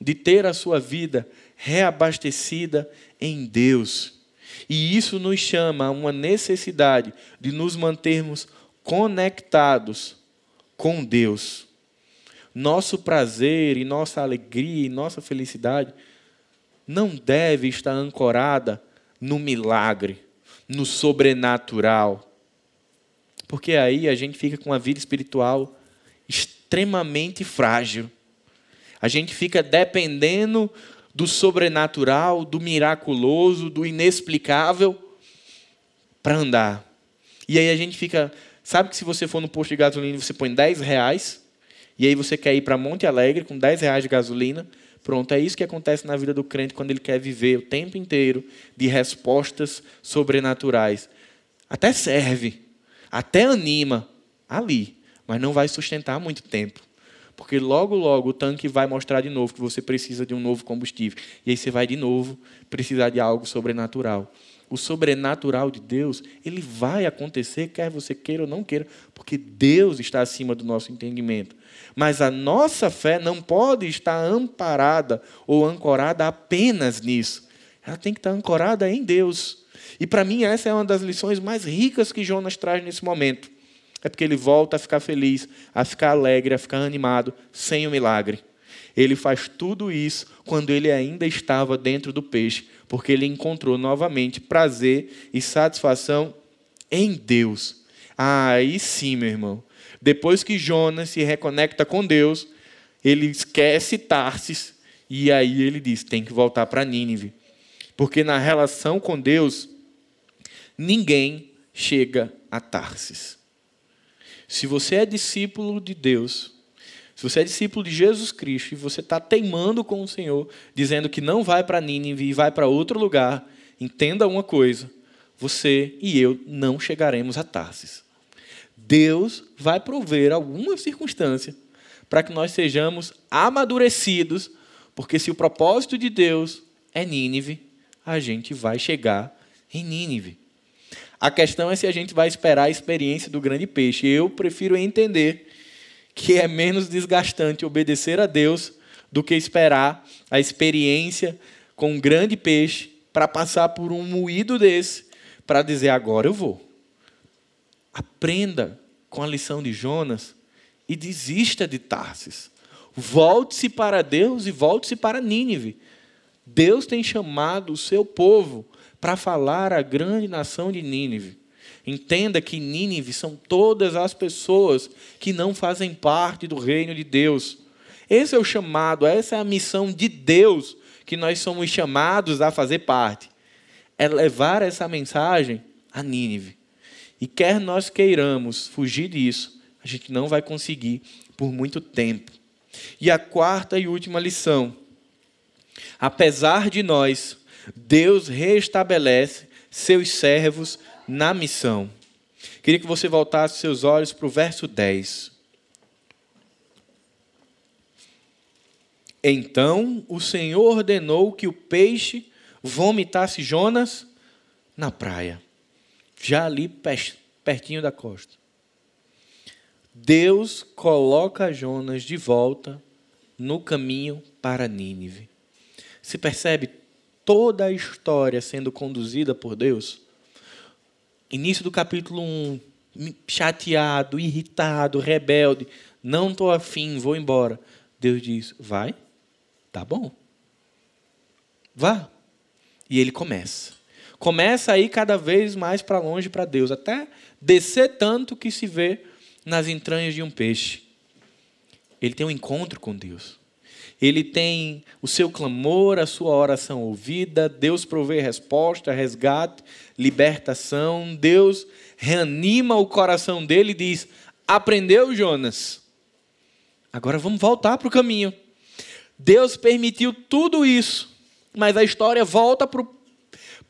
de ter a sua vida reabastecida em Deus. E isso nos chama a uma necessidade de nos mantermos conectados com Deus. Nosso prazer e nossa alegria e nossa felicidade não deve estar ancorada no milagre, no sobrenatural. Porque aí a gente fica com uma vida espiritual extremamente frágil. A gente fica dependendo do sobrenatural, do miraculoso, do inexplicável para andar. E aí a gente fica. Sabe que se você for no posto de gasolina você põe 10 reais, e aí você quer ir para Monte Alegre com 10 reais de gasolina, pronto, é isso que acontece na vida do crente quando ele quer viver o tempo inteiro de respostas sobrenaturais. Até serve, até anima ali, mas não vai sustentar muito tempo. Porque logo, logo o tanque vai mostrar de novo que você precisa de um novo combustível. E aí você vai de novo precisar de algo sobrenatural o sobrenatural de Deus, ele vai acontecer, quer você queira ou não queira, porque Deus está acima do nosso entendimento. Mas a nossa fé não pode estar amparada ou ancorada apenas nisso. Ela tem que estar ancorada em Deus. E para mim, essa é uma das lições mais ricas que Jonas traz nesse momento. É porque ele volta a ficar feliz, a ficar alegre, a ficar animado, sem o milagre. Ele faz tudo isso quando ele ainda estava dentro do peixe, porque ele encontrou novamente prazer e satisfação em Deus. Ah, aí sim, meu irmão. Depois que Jonas se reconecta com Deus, ele esquece Tarsis e aí ele diz: tem que voltar para Nínive. Porque na relação com Deus, ninguém chega a Tarsis. Se você é discípulo de Deus, se você é discípulo de Jesus Cristo e você está teimando com o Senhor, dizendo que não vai para Nínive e vai para outro lugar, entenda uma coisa: você e eu não chegaremos a Tarsis. Deus vai prover alguma circunstância para que nós sejamos amadurecidos, porque se o propósito de Deus é Nínive, a gente vai chegar em Nínive. A questão é se a gente vai esperar a experiência do grande peixe. Eu prefiro entender que é menos desgastante obedecer a Deus do que esperar a experiência com um grande peixe para passar por um moído desse para dizer agora eu vou. Aprenda com a lição de Jonas e desista de Tarsis. Volte-se para Deus e volte-se para Nínive. Deus tem chamado o seu povo para falar à grande nação de Nínive. Entenda que Nínive são todas as pessoas que não fazem parte do reino de Deus. Esse é o chamado, essa é a missão de Deus que nós somos chamados a fazer parte. É levar essa mensagem a Nínive. E quer nós queiramos fugir disso, a gente não vai conseguir por muito tempo. E a quarta e última lição. Apesar de nós, Deus restabelece seus servos na missão. Queria que você voltasse seus olhos para o verso 10. Então o Senhor ordenou que o peixe vomitasse Jonas na praia, já ali pertinho da costa. Deus coloca Jonas de volta no caminho para Nínive. Se percebe toda a história sendo conduzida por Deus? Início do capítulo 1, chateado, irritado, rebelde, não estou afim, vou embora. Deus diz: vai, tá bom, vá. E ele começa. Começa a ir cada vez mais para longe para Deus, até descer tanto que se vê nas entranhas de um peixe. Ele tem um encontro com Deus ele tem o seu clamor, a sua oração ouvida, Deus provê resposta, resgate, libertação, Deus reanima o coração dele e diz: Aprendeu, Jonas? Agora vamos voltar para o caminho. Deus permitiu tudo isso, mas a história volta para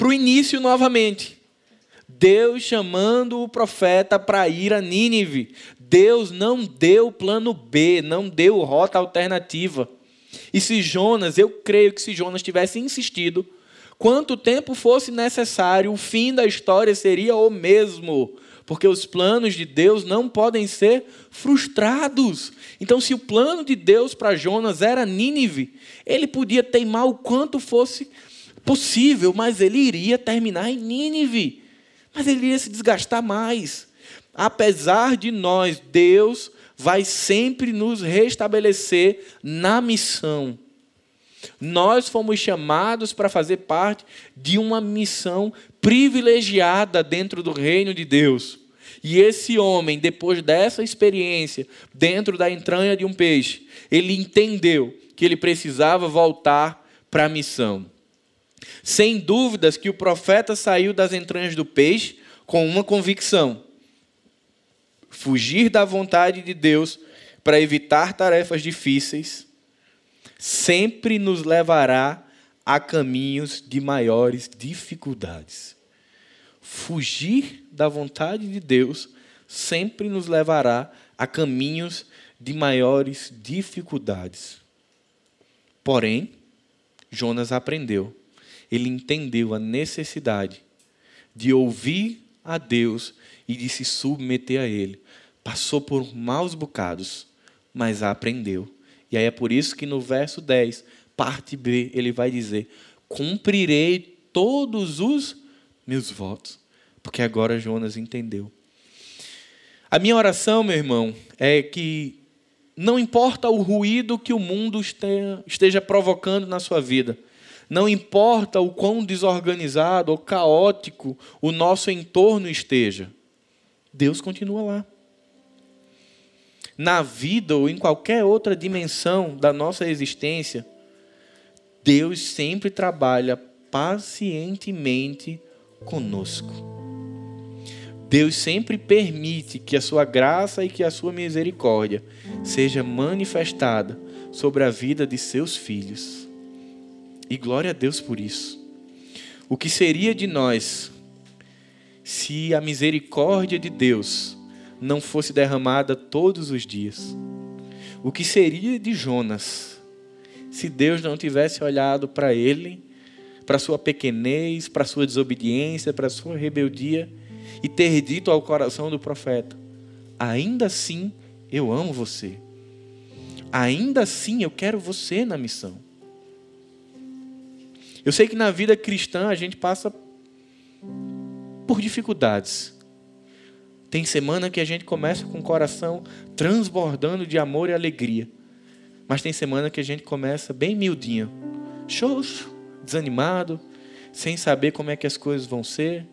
o início novamente. Deus chamando o profeta para ir a Nínive. Deus não deu plano B, não deu rota alternativa. E se Jonas, eu creio que se Jonas tivesse insistido, quanto tempo fosse necessário, o fim da história seria o mesmo. Porque os planos de Deus não podem ser frustrados. Então, se o plano de Deus para Jonas era Nínive, ele podia teimar o quanto fosse possível, mas ele iria terminar em Nínive. Mas ele iria se desgastar mais. Apesar de nós, Deus vai sempre nos restabelecer na missão. Nós fomos chamados para fazer parte de uma missão privilegiada dentro do reino de Deus. E esse homem, depois dessa experiência, dentro da entranha de um peixe, ele entendeu que ele precisava voltar para a missão. Sem dúvidas que o profeta saiu das entranhas do peixe com uma convicção: fugir da vontade de Deus para evitar tarefas difíceis sempre nos levará a caminhos de maiores dificuldades. Fugir da vontade de Deus sempre nos levará a caminhos de maiores dificuldades. Porém, Jonas aprendeu, ele entendeu a necessidade de ouvir a Deus e de se submeter a Ele. Passou por maus bocados, mas aprendeu. E aí é por isso que no verso 10, parte B, ele vai dizer: Cumprirei todos os meus votos. Porque agora Jonas entendeu. A minha oração, meu irmão, é que não importa o ruído que o mundo esteja provocando na sua vida, não importa o quão desorganizado ou caótico o nosso entorno esteja, Deus continua lá na vida ou em qualquer outra dimensão da nossa existência, Deus sempre trabalha pacientemente conosco. Deus sempre permite que a sua graça e que a sua misericórdia seja manifestada sobre a vida de seus filhos. E glória a Deus por isso. O que seria de nós se a misericórdia de Deus não fosse derramada todos os dias? O que seria de Jonas se Deus não tivesse olhado para ele, para sua pequenez, para sua desobediência, para sua rebeldia e ter dito ao coração do profeta: Ainda assim eu amo você. Ainda assim eu quero você na missão. Eu sei que na vida cristã a gente passa por dificuldades. Tem semana que a gente começa com o coração transbordando de amor e alegria. Mas tem semana que a gente começa bem miudinho, xoxo, desanimado, sem saber como é que as coisas vão ser.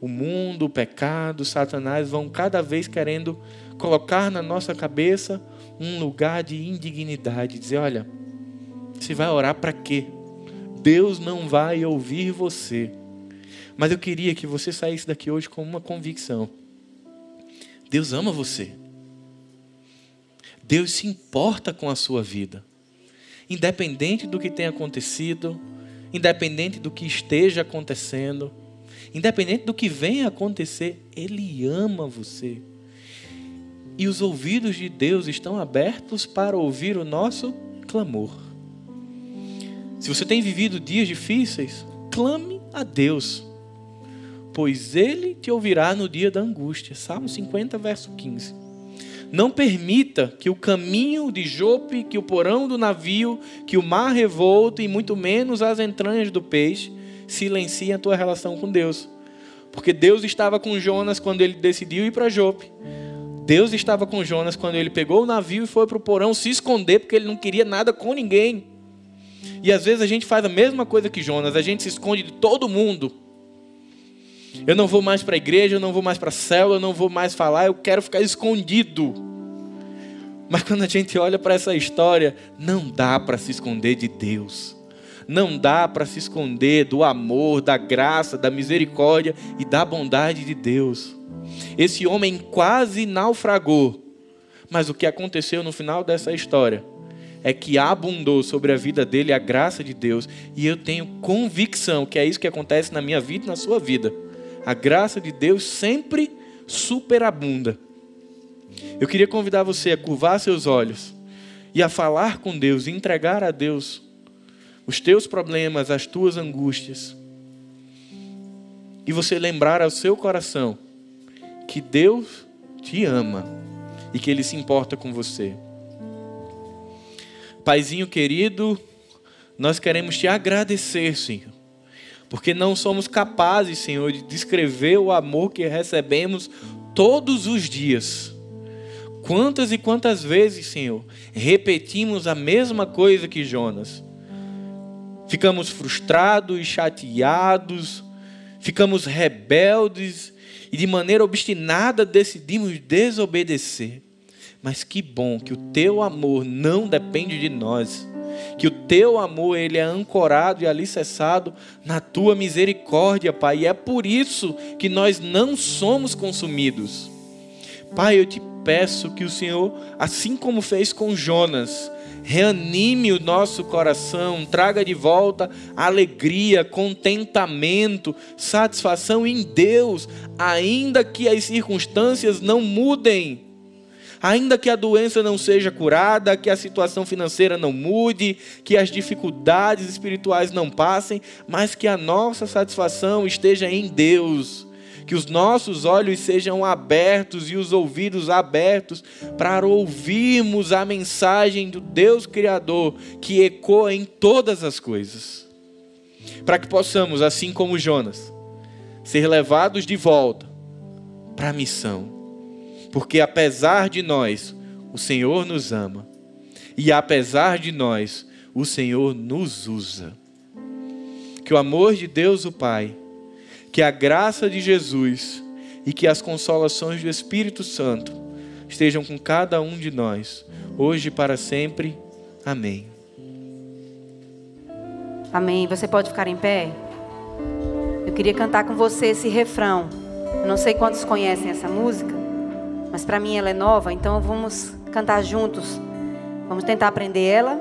O mundo, o pecado, Satanás vão cada vez querendo colocar na nossa cabeça um lugar de indignidade, dizer, olha, você vai orar para quê? Deus não vai ouvir você. Mas eu queria que você saísse daqui hoje com uma convicção. Deus ama você. Deus se importa com a sua vida. Independente do que tenha acontecido, independente do que esteja acontecendo, independente do que venha acontecer, Ele ama você. E os ouvidos de Deus estão abertos para ouvir o nosso clamor. Se você tem vivido dias difíceis, clame a Deus pois ele te ouvirá no dia da angústia. Salmo 50, verso 15. Não permita que o caminho de Jope, que o porão do navio, que o mar revolto e muito menos as entranhas do peixe silenciem a tua relação com Deus. Porque Deus estava com Jonas quando ele decidiu ir para Jope. Deus estava com Jonas quando ele pegou o navio e foi para o porão se esconder porque ele não queria nada com ninguém. E às vezes a gente faz a mesma coisa que Jonas, a gente se esconde de todo mundo eu não vou mais para a igreja, eu não vou mais para a célula, eu não vou mais falar, eu quero ficar escondido. Mas quando a gente olha para essa história, não dá para se esconder de Deus. Não dá para se esconder do amor, da graça, da misericórdia e da bondade de Deus. Esse homem quase naufragou. Mas o que aconteceu no final dessa história é que abundou sobre a vida dele a graça de Deus. E eu tenho convicção que é isso que acontece na minha vida e na sua vida a graça de Deus sempre superabunda. Eu queria convidar você a curvar seus olhos e a falar com Deus, entregar a Deus os teus problemas, as tuas angústias. E você lembrar ao seu coração que Deus te ama e que Ele se importa com você. Paizinho querido, nós queremos te agradecer, Senhor porque não somos capazes, Senhor, de descrever o amor que recebemos todos os dias. Quantas e quantas vezes, Senhor, repetimos a mesma coisa que Jonas? Ficamos frustrados e chateados, ficamos rebeldes e de maneira obstinada decidimos desobedecer. Mas que bom que o teu amor não depende de nós que o teu amor ele é ancorado e alicerçado na tua misericórdia, Pai. E é por isso que nós não somos consumidos. Pai, eu te peço que o Senhor, assim como fez com Jonas, reanime o nosso coração, traga de volta alegria, contentamento, satisfação em Deus, ainda que as circunstâncias não mudem. Ainda que a doença não seja curada, que a situação financeira não mude, que as dificuldades espirituais não passem, mas que a nossa satisfação esteja em Deus. Que os nossos olhos sejam abertos e os ouvidos abertos para ouvirmos a mensagem do Deus Criador que ecoa em todas as coisas. Para que possamos, assim como Jonas, ser levados de volta para a missão porque apesar de nós, o Senhor nos ama. E apesar de nós, o Senhor nos usa. Que o amor de Deus, o Pai, que a graça de Jesus e que as consolações do Espírito Santo estejam com cada um de nós, hoje e para sempre. Amém. Amém. Você pode ficar em pé? Eu queria cantar com você esse refrão. Eu não sei quantos conhecem essa música mas para mim ela é nova, então vamos cantar juntos. Vamos tentar aprender ela.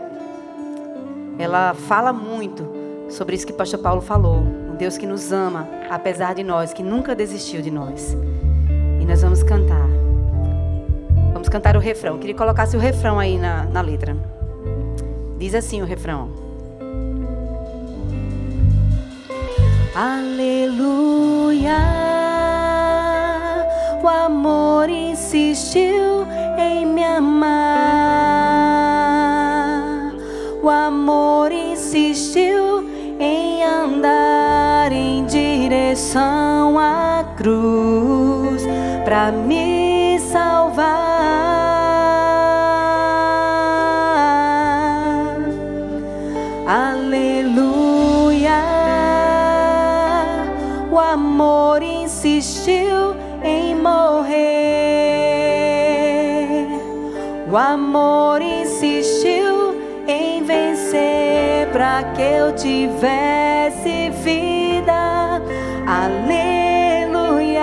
Ela fala muito sobre isso que o pastor Paulo falou. Um Deus que nos ama, apesar de nós, que nunca desistiu de nós. E nós vamos cantar. Vamos cantar o refrão. Eu queria que colocasse o refrão aí na, na letra. Diz assim o refrão. Aleluia insistiu em me amar. O amor insistiu em andar em direção à cruz para me amor insistiu em vencer para que eu tivesse vida. Aleluia.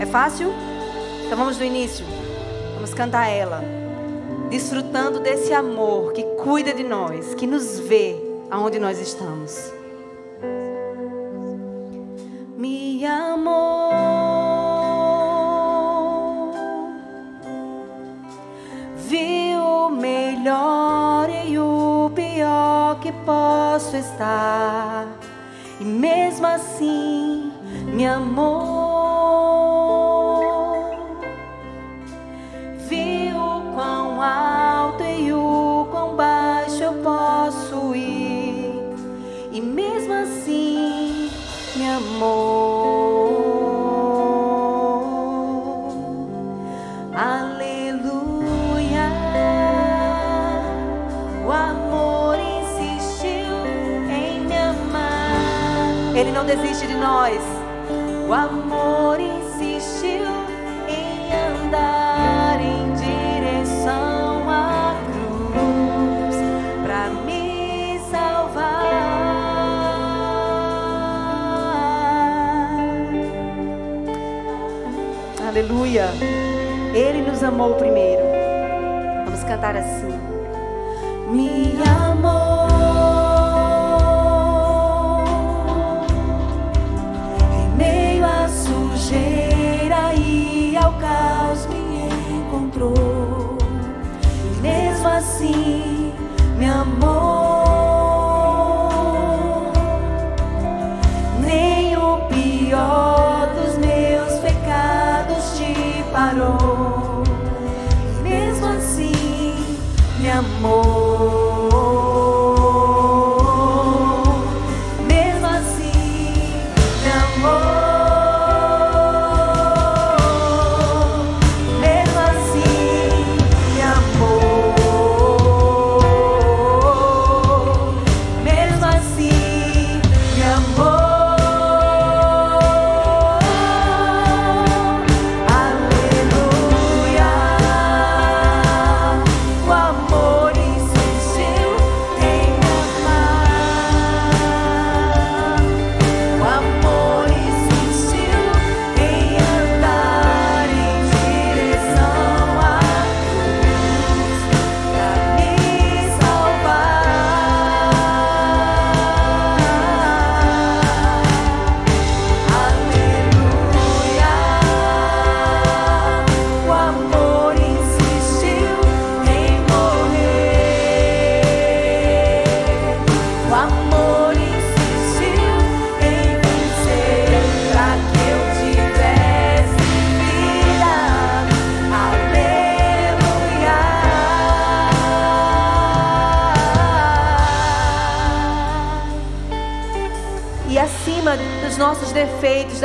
É fácil? Então vamos do início. Vamos cantar ela. Desfrutando desse amor que cuida de nós, que nos vê aonde nós estamos. Posso estar. E mesmo assim, me amou. Viu quão alto e o quão baixo eu posso ir. E mesmo assim, me amou. Ele não desiste de nós. O amor insistiu em andar em direção à cruz para me salvar. Aleluia. Ele nos amou primeiro. Vamos cantar assim. Me amou. Assim me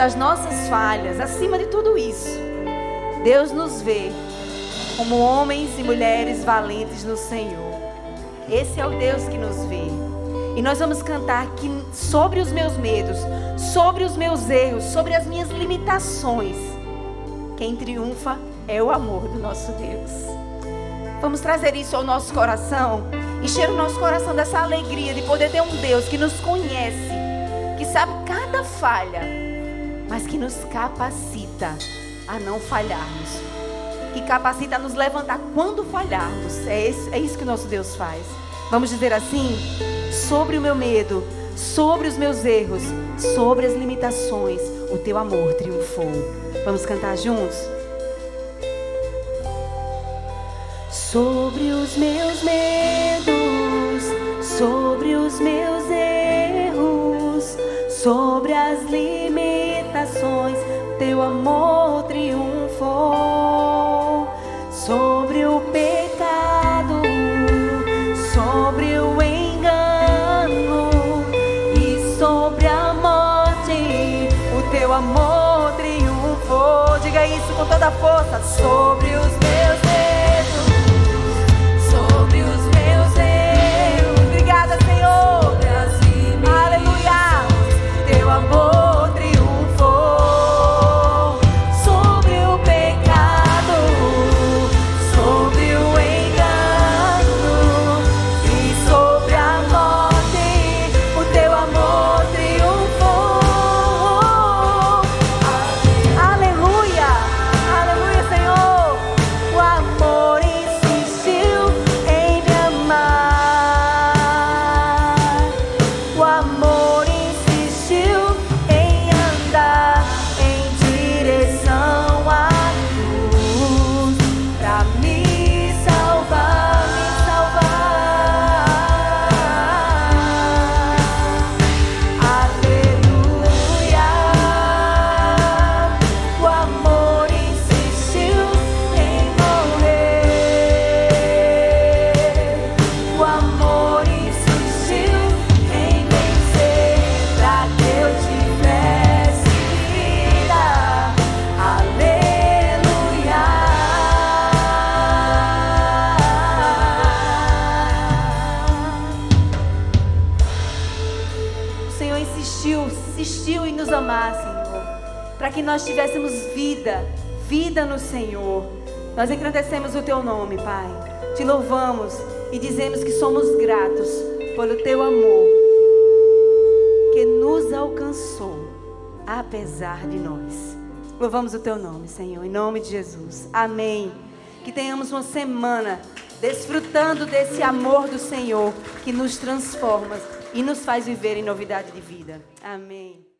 das nossas falhas, acima de tudo isso, Deus nos vê como homens e mulheres valentes no Senhor. Esse é o Deus que nos vê. E nós vamos cantar que sobre os meus medos, sobre os meus erros, sobre as minhas limitações, quem triunfa é o amor do nosso Deus. Vamos trazer isso ao nosso coração, encher o nosso coração dessa alegria de poder ter um Deus que nos conhece, que sabe cada falha, mas que nos capacita a não falharmos, que capacita a nos levantar quando falharmos. É isso, é isso que o nosso Deus faz. Vamos dizer assim: sobre o meu medo, sobre os meus erros, sobre as limitações, o teu amor triunfou. Vamos cantar juntos? Sobre os meus medos, sobre os meus erros, sobre as limitações, teu amor triunfou. Sobre o pecado, sobre o engano e sobre a morte, o teu amor triunfou. Diga isso com toda a força. Sobre os Senhor, em nome de Jesus. Amém. Que tenhamos uma semana desfrutando desse amor do Senhor que nos transforma e nos faz viver em novidade de vida. Amém.